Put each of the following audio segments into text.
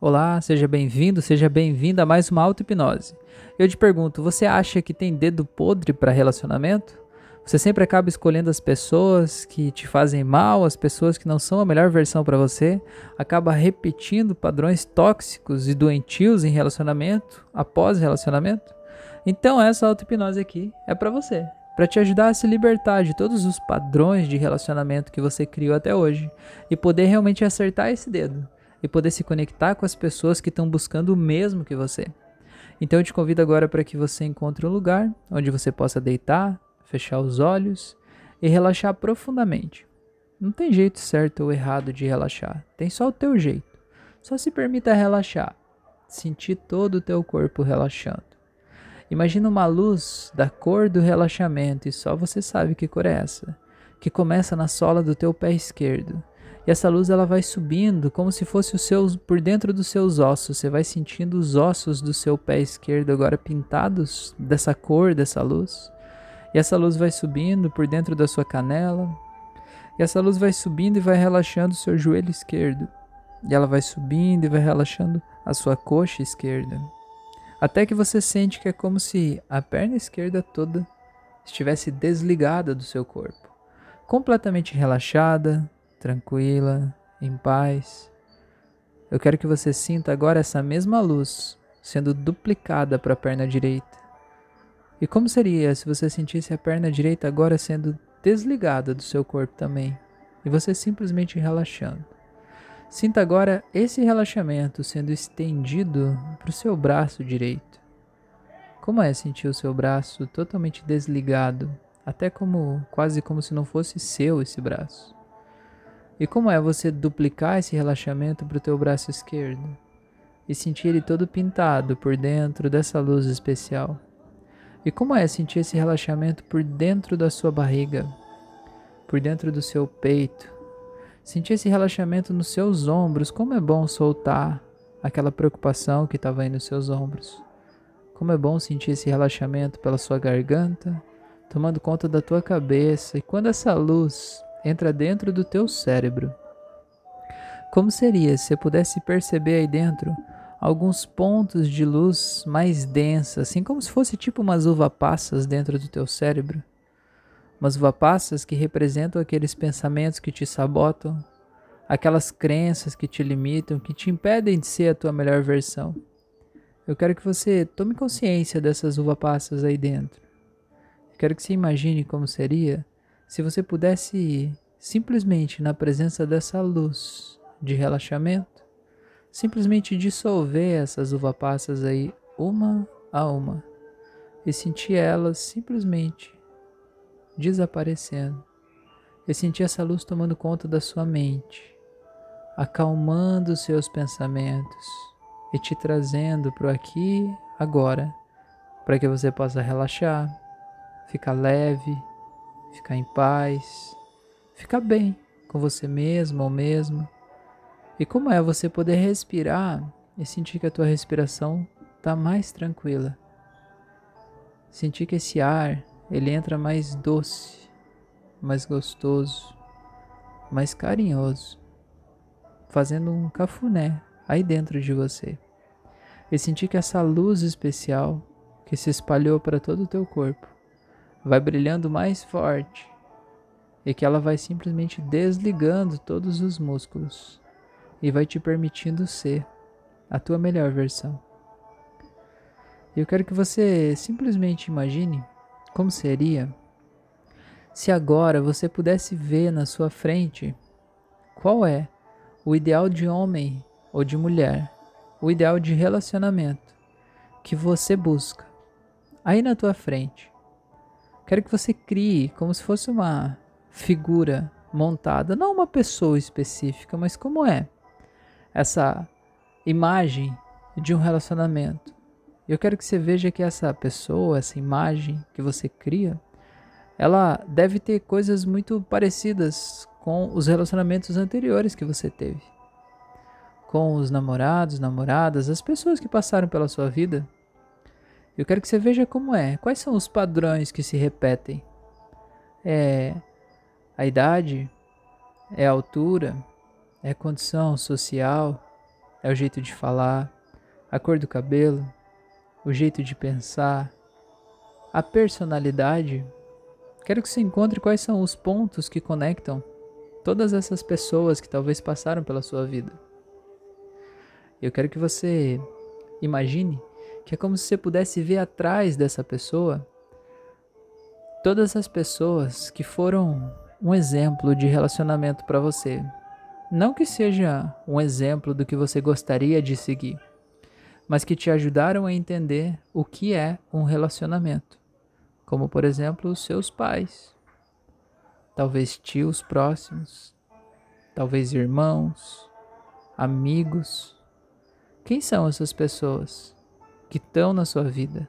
Olá, seja bem-vindo, seja bem-vinda a mais uma auto-hipnose. Eu te pergunto, você acha que tem dedo podre para relacionamento? Você sempre acaba escolhendo as pessoas que te fazem mal, as pessoas que não são a melhor versão para você, acaba repetindo padrões tóxicos e doentios em relacionamento, após relacionamento? Então essa auto-hipnose aqui é para você, para te ajudar a se libertar de todos os padrões de relacionamento que você criou até hoje e poder realmente acertar esse dedo e poder se conectar com as pessoas que estão buscando o mesmo que você. Então eu te convido agora para que você encontre um lugar onde você possa deitar, fechar os olhos e relaxar profundamente. Não tem jeito certo ou errado de relaxar, tem só o teu jeito. Só se permita relaxar, sentir todo o teu corpo relaxando. Imagina uma luz da cor do relaxamento e só você sabe que cor é essa, que começa na sola do teu pé esquerdo e essa luz ela vai subindo como se fosse os seus por dentro dos seus ossos. Você vai sentindo os ossos do seu pé esquerdo agora pintados dessa cor dessa luz. E essa luz vai subindo por dentro da sua canela. E essa luz vai subindo e vai relaxando o seu joelho esquerdo. E ela vai subindo e vai relaxando a sua coxa esquerda. Até que você sente que é como se a perna esquerda toda estivesse desligada do seu corpo, completamente relaxada, tranquila, em paz. Eu quero que você sinta agora essa mesma luz sendo duplicada para a perna direita. E como seria se você sentisse a perna direita agora sendo desligada do seu corpo também e você simplesmente relaxando? Sinta agora esse relaxamento sendo estendido para o seu braço direito. Como é sentir o seu braço totalmente desligado, até como quase como se não fosse seu esse braço? E como é você duplicar esse relaxamento para o teu braço esquerdo e sentir ele todo pintado por dentro dessa luz especial? E como é sentir esse relaxamento por dentro da sua barriga, por dentro do seu peito? Sentir esse relaxamento nos seus ombros, como é bom soltar aquela preocupação que estava aí nos seus ombros. Como é bom sentir esse relaxamento pela sua garganta, tomando conta da tua cabeça. E quando essa luz entra dentro do teu cérebro. Como seria se você pudesse perceber aí dentro alguns pontos de luz mais densa, assim como se fosse tipo umas uva passas dentro do teu cérebro? Umas uva passas que representam aqueles pensamentos que te sabotam, aquelas crenças que te limitam, que te impedem de ser a tua melhor versão. Eu quero que você tome consciência dessas uva passas aí dentro. Eu quero que você imagine como seria se você pudesse simplesmente na presença dessa luz de relaxamento, simplesmente dissolver essas uva passas aí uma a uma e sentir elas simplesmente desaparecendo. E sentir essa luz tomando conta da sua mente, acalmando os seus pensamentos e te trazendo para o aqui agora, para que você possa relaxar, ficar leve, ficar em paz, ficar bem com você mesmo ou mesmo. E como é você poder respirar e sentir que a tua respiração está mais tranquila. Sentir que esse ar ele entra mais doce, mais gostoso, mais carinhoso, fazendo um cafuné aí dentro de você. E sentir que essa luz especial que se espalhou para todo o teu corpo vai brilhando mais forte e que ela vai simplesmente desligando todos os músculos e vai te permitindo ser a tua melhor versão. Eu quero que você simplesmente imagine como seria se agora você pudesse ver na sua frente qual é o ideal de homem ou de mulher, o ideal de relacionamento que você busca aí na tua frente. Quero que você crie como se fosse uma figura montada, não uma pessoa específica, mas como é essa imagem de um relacionamento. Eu quero que você veja que essa pessoa, essa imagem que você cria, ela deve ter coisas muito parecidas com os relacionamentos anteriores que você teve. Com os namorados, namoradas, as pessoas que passaram pela sua vida. Eu quero que você veja como é. Quais são os padrões que se repetem? É a idade? É a altura? É a condição social? É o jeito de falar, a cor do cabelo, o jeito de pensar, a personalidade. Quero que você encontre quais são os pontos que conectam todas essas pessoas que talvez passaram pela sua vida. Eu quero que você imagine que é como se você pudesse ver atrás dessa pessoa todas as pessoas que foram um exemplo de relacionamento para você. Não que seja um exemplo do que você gostaria de seguir, mas que te ajudaram a entender o que é um relacionamento, como por exemplo os seus pais, talvez tios próximos, talvez irmãos, amigos. Quem são essas pessoas que estão na sua vida?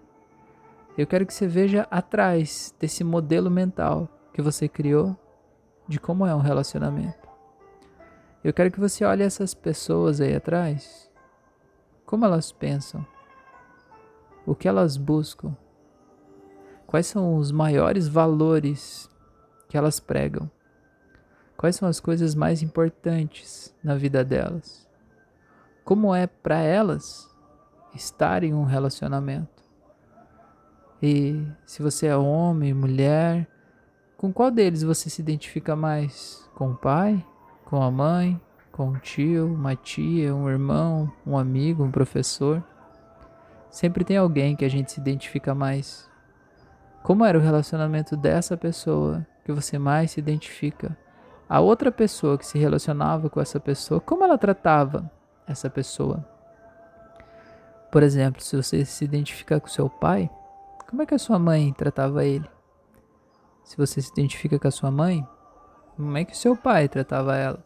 Eu quero que você veja atrás desse modelo mental que você criou de como é um relacionamento. Eu quero que você olhe essas pessoas aí atrás. Como elas pensam? O que elas buscam? Quais são os maiores valores que elas pregam? Quais são as coisas mais importantes na vida delas? Como é para elas estar em um relacionamento? E se você é homem, mulher, com qual deles você se identifica mais? Com o pai? Com a mãe? Com um tio, uma tia, um irmão, um amigo, um professor? Sempre tem alguém que a gente se identifica mais. Como era o relacionamento dessa pessoa que você mais se identifica? A outra pessoa que se relacionava com essa pessoa, como ela tratava essa pessoa? Por exemplo, se você se identifica com seu pai, como é que a sua mãe tratava ele? Se você se identifica com a sua mãe, como é que seu pai tratava ela?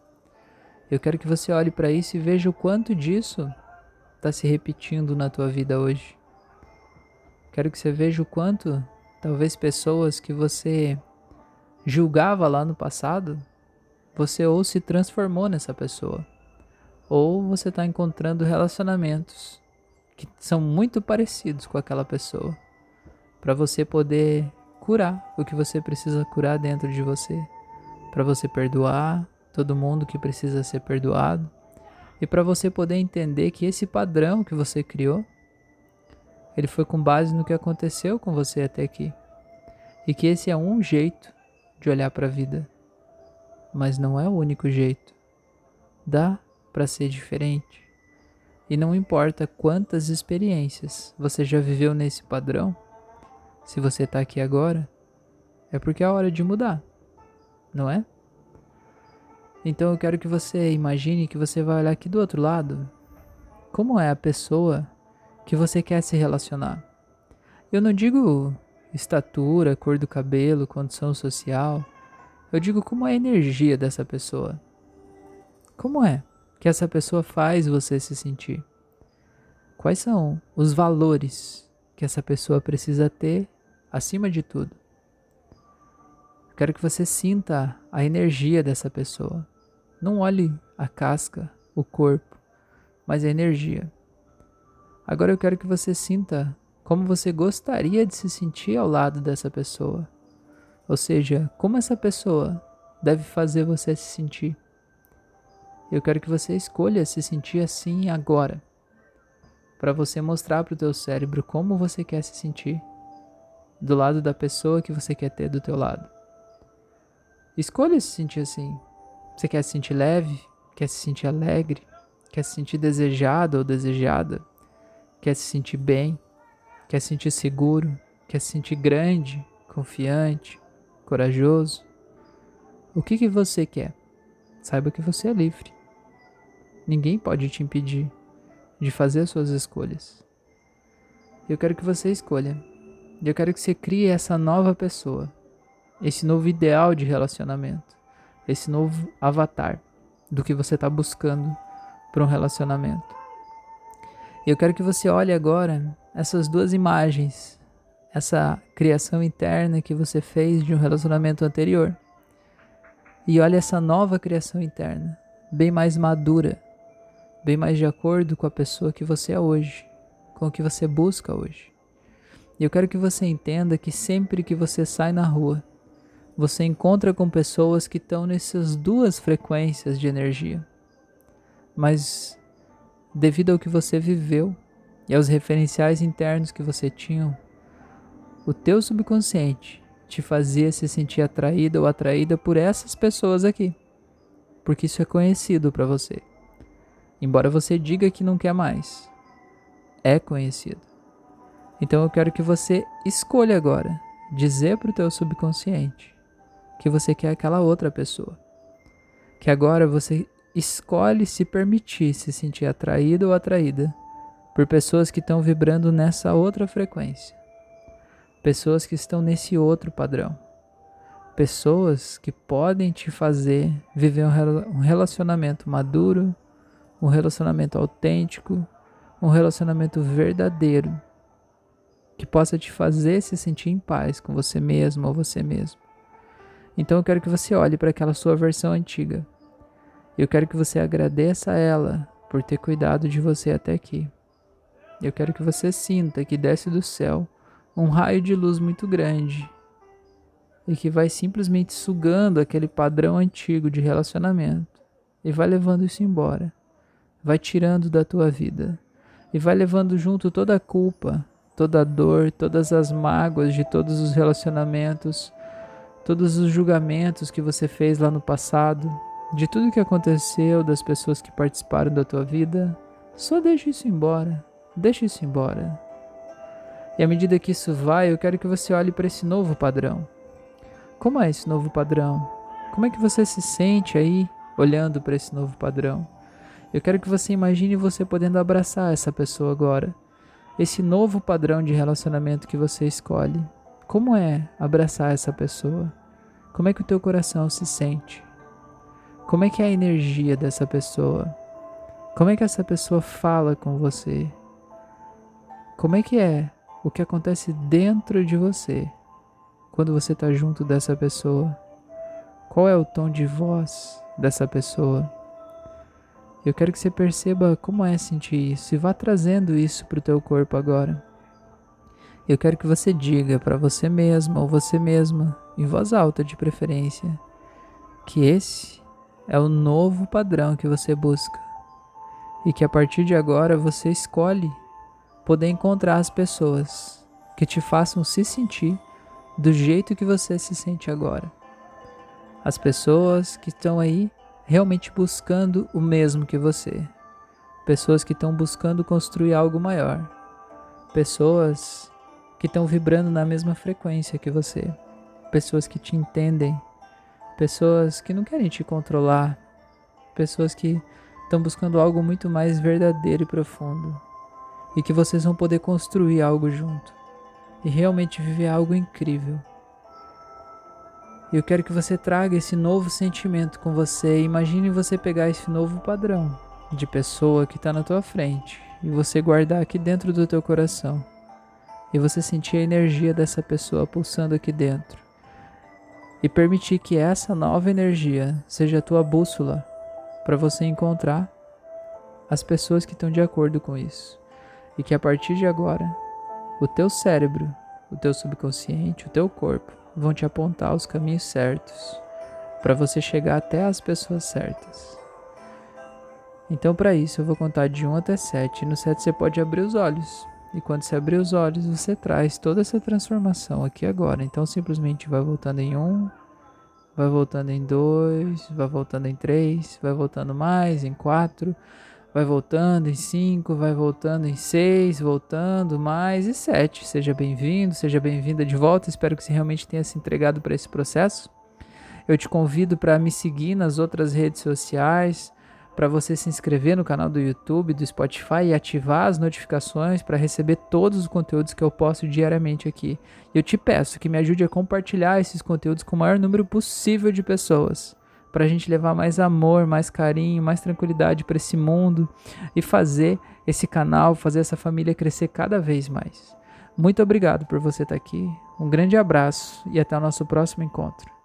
Eu quero que você olhe para isso e veja o quanto disso está se repetindo na tua vida hoje. Quero que você veja o quanto talvez pessoas que você julgava lá no passado, você ou se transformou nessa pessoa, ou você está encontrando relacionamentos que são muito parecidos com aquela pessoa, para você poder curar o que você precisa curar dentro de você, para você perdoar todo mundo que precisa ser perdoado e para você poder entender que esse padrão que você criou, ele foi com base no que aconteceu com você até aqui. E que esse é um jeito de olhar para a vida, mas não é o único jeito. Dá para ser diferente. E não importa quantas experiências você já viveu nesse padrão, se você está aqui agora, é porque é hora de mudar, não é? Então eu quero que você imagine que você vai olhar aqui do outro lado. Como é a pessoa que você quer se relacionar? Eu não digo estatura, cor do cabelo, condição social. Eu digo como é a energia dessa pessoa. Como é que essa pessoa faz você se sentir? Quais são os valores que essa pessoa precisa ter acima de tudo. quero que você sinta a energia dessa pessoa. Não olhe a casca, o corpo, mas a energia. Agora eu quero que você sinta como você gostaria de se sentir ao lado dessa pessoa. Ou seja, como essa pessoa deve fazer você se sentir. Eu quero que você escolha se sentir assim agora, para você mostrar para o teu cérebro como você quer se sentir do lado da pessoa que você quer ter do teu lado. Escolha se sentir assim. Você quer se sentir leve? Quer se sentir alegre? Quer se sentir desejado ou desejada? Quer se sentir bem? Quer se sentir seguro? Quer se sentir grande, confiante, corajoso? O que, que você quer? Saiba que você é livre. Ninguém pode te impedir de fazer as suas escolhas. Eu quero que você escolha eu quero que você crie essa nova pessoa, esse novo ideal de relacionamento, esse novo avatar do que você está buscando para um relacionamento. Eu quero que você olhe agora essas duas imagens, essa criação interna que você fez de um relacionamento anterior. E olhe essa nova criação interna, bem mais madura, bem mais de acordo com a pessoa que você é hoje, com o que você busca hoje. E eu quero que você entenda que sempre que você sai na rua, você encontra com pessoas que estão nessas duas frequências de energia. Mas devido ao que você viveu e aos referenciais internos que você tinha, o teu subconsciente te fazia se sentir atraída ou atraída por essas pessoas aqui, porque isso é conhecido para você. Embora você diga que não quer mais, é conhecido. Então eu quero que você escolha agora dizer para o teu subconsciente que você quer aquela outra pessoa. Que agora você escolhe se permitir se sentir atraído ou atraída por pessoas que estão vibrando nessa outra frequência. Pessoas que estão nesse outro padrão. Pessoas que podem te fazer viver um relacionamento maduro, um relacionamento autêntico, um relacionamento verdadeiro, que possa te fazer se sentir em paz com você mesmo ou você mesmo. Então eu quero que você olhe para aquela sua versão antiga eu quero que você agradeça a ela por ter cuidado de você até aqui. Eu quero que você sinta que desce do céu um raio de luz muito grande e que vai simplesmente sugando aquele padrão antigo de relacionamento e vai levando isso embora. Vai tirando da tua vida e vai levando junto toda a culpa, toda a dor, todas as mágoas de todos os relacionamentos, todos os julgamentos que você fez lá no passado, de tudo que aconteceu, das pessoas que participaram da tua vida, só deixa isso embora. Deixa isso embora. E à medida que isso vai, eu quero que você olhe para esse novo padrão. Como é esse novo padrão? Como é que você se sente aí olhando para esse novo padrão? Eu quero que você imagine você podendo abraçar essa pessoa agora. Esse novo padrão de relacionamento que você escolhe. Como é abraçar essa pessoa? Como é que o teu coração se sente? Como é que é a energia dessa pessoa? Como é que essa pessoa fala com você? Como é que é o que acontece dentro de você quando você está junto dessa pessoa? Qual é o tom de voz dessa pessoa? Eu quero que você perceba como é sentir isso e vá trazendo isso para o teu corpo agora. Eu quero que você diga para você mesma ou você mesma, em voz alta de preferência, que esse é o novo padrão que você busca. E que a partir de agora você escolhe poder encontrar as pessoas que te façam se sentir do jeito que você se sente agora. As pessoas que estão aí realmente buscando o mesmo que você. Pessoas que estão buscando construir algo maior. Pessoas que estão vibrando na mesma frequência que você. Pessoas que te entendem pessoas que não querem te controlar, pessoas que estão buscando algo muito mais verdadeiro e profundo, e que vocês vão poder construir algo junto e realmente viver algo incrível. Eu quero que você traga esse novo sentimento com você. Imagine você pegar esse novo padrão de pessoa que está na tua frente e você guardar aqui dentro do teu coração. E você sentir a energia dessa pessoa pulsando aqui dentro e permitir que essa nova energia seja a tua bússola para você encontrar as pessoas que estão de acordo com isso. E que a partir de agora, o teu cérebro, o teu subconsciente, o teu corpo vão te apontar os caminhos certos para você chegar até as pessoas certas. Então, para isso, eu vou contar de 1 até 7. E no 7 você pode abrir os olhos. E quando você abrir os olhos, você traz toda essa transformação aqui agora. Então simplesmente vai voltando em um, vai voltando em dois, vai voltando em três, vai voltando mais em quatro, vai voltando em cinco, vai voltando em seis, voltando mais e sete. Seja bem-vindo, seja bem-vinda de volta. Espero que você realmente tenha se entregado para esse processo. Eu te convido para me seguir nas outras redes sociais para você se inscrever no canal do YouTube, do Spotify e ativar as notificações para receber todos os conteúdos que eu posto diariamente aqui. Eu te peço que me ajude a compartilhar esses conteúdos com o maior número possível de pessoas, para a gente levar mais amor, mais carinho, mais tranquilidade para esse mundo e fazer esse canal, fazer essa família crescer cada vez mais. Muito obrigado por você estar aqui. Um grande abraço e até o nosso próximo encontro.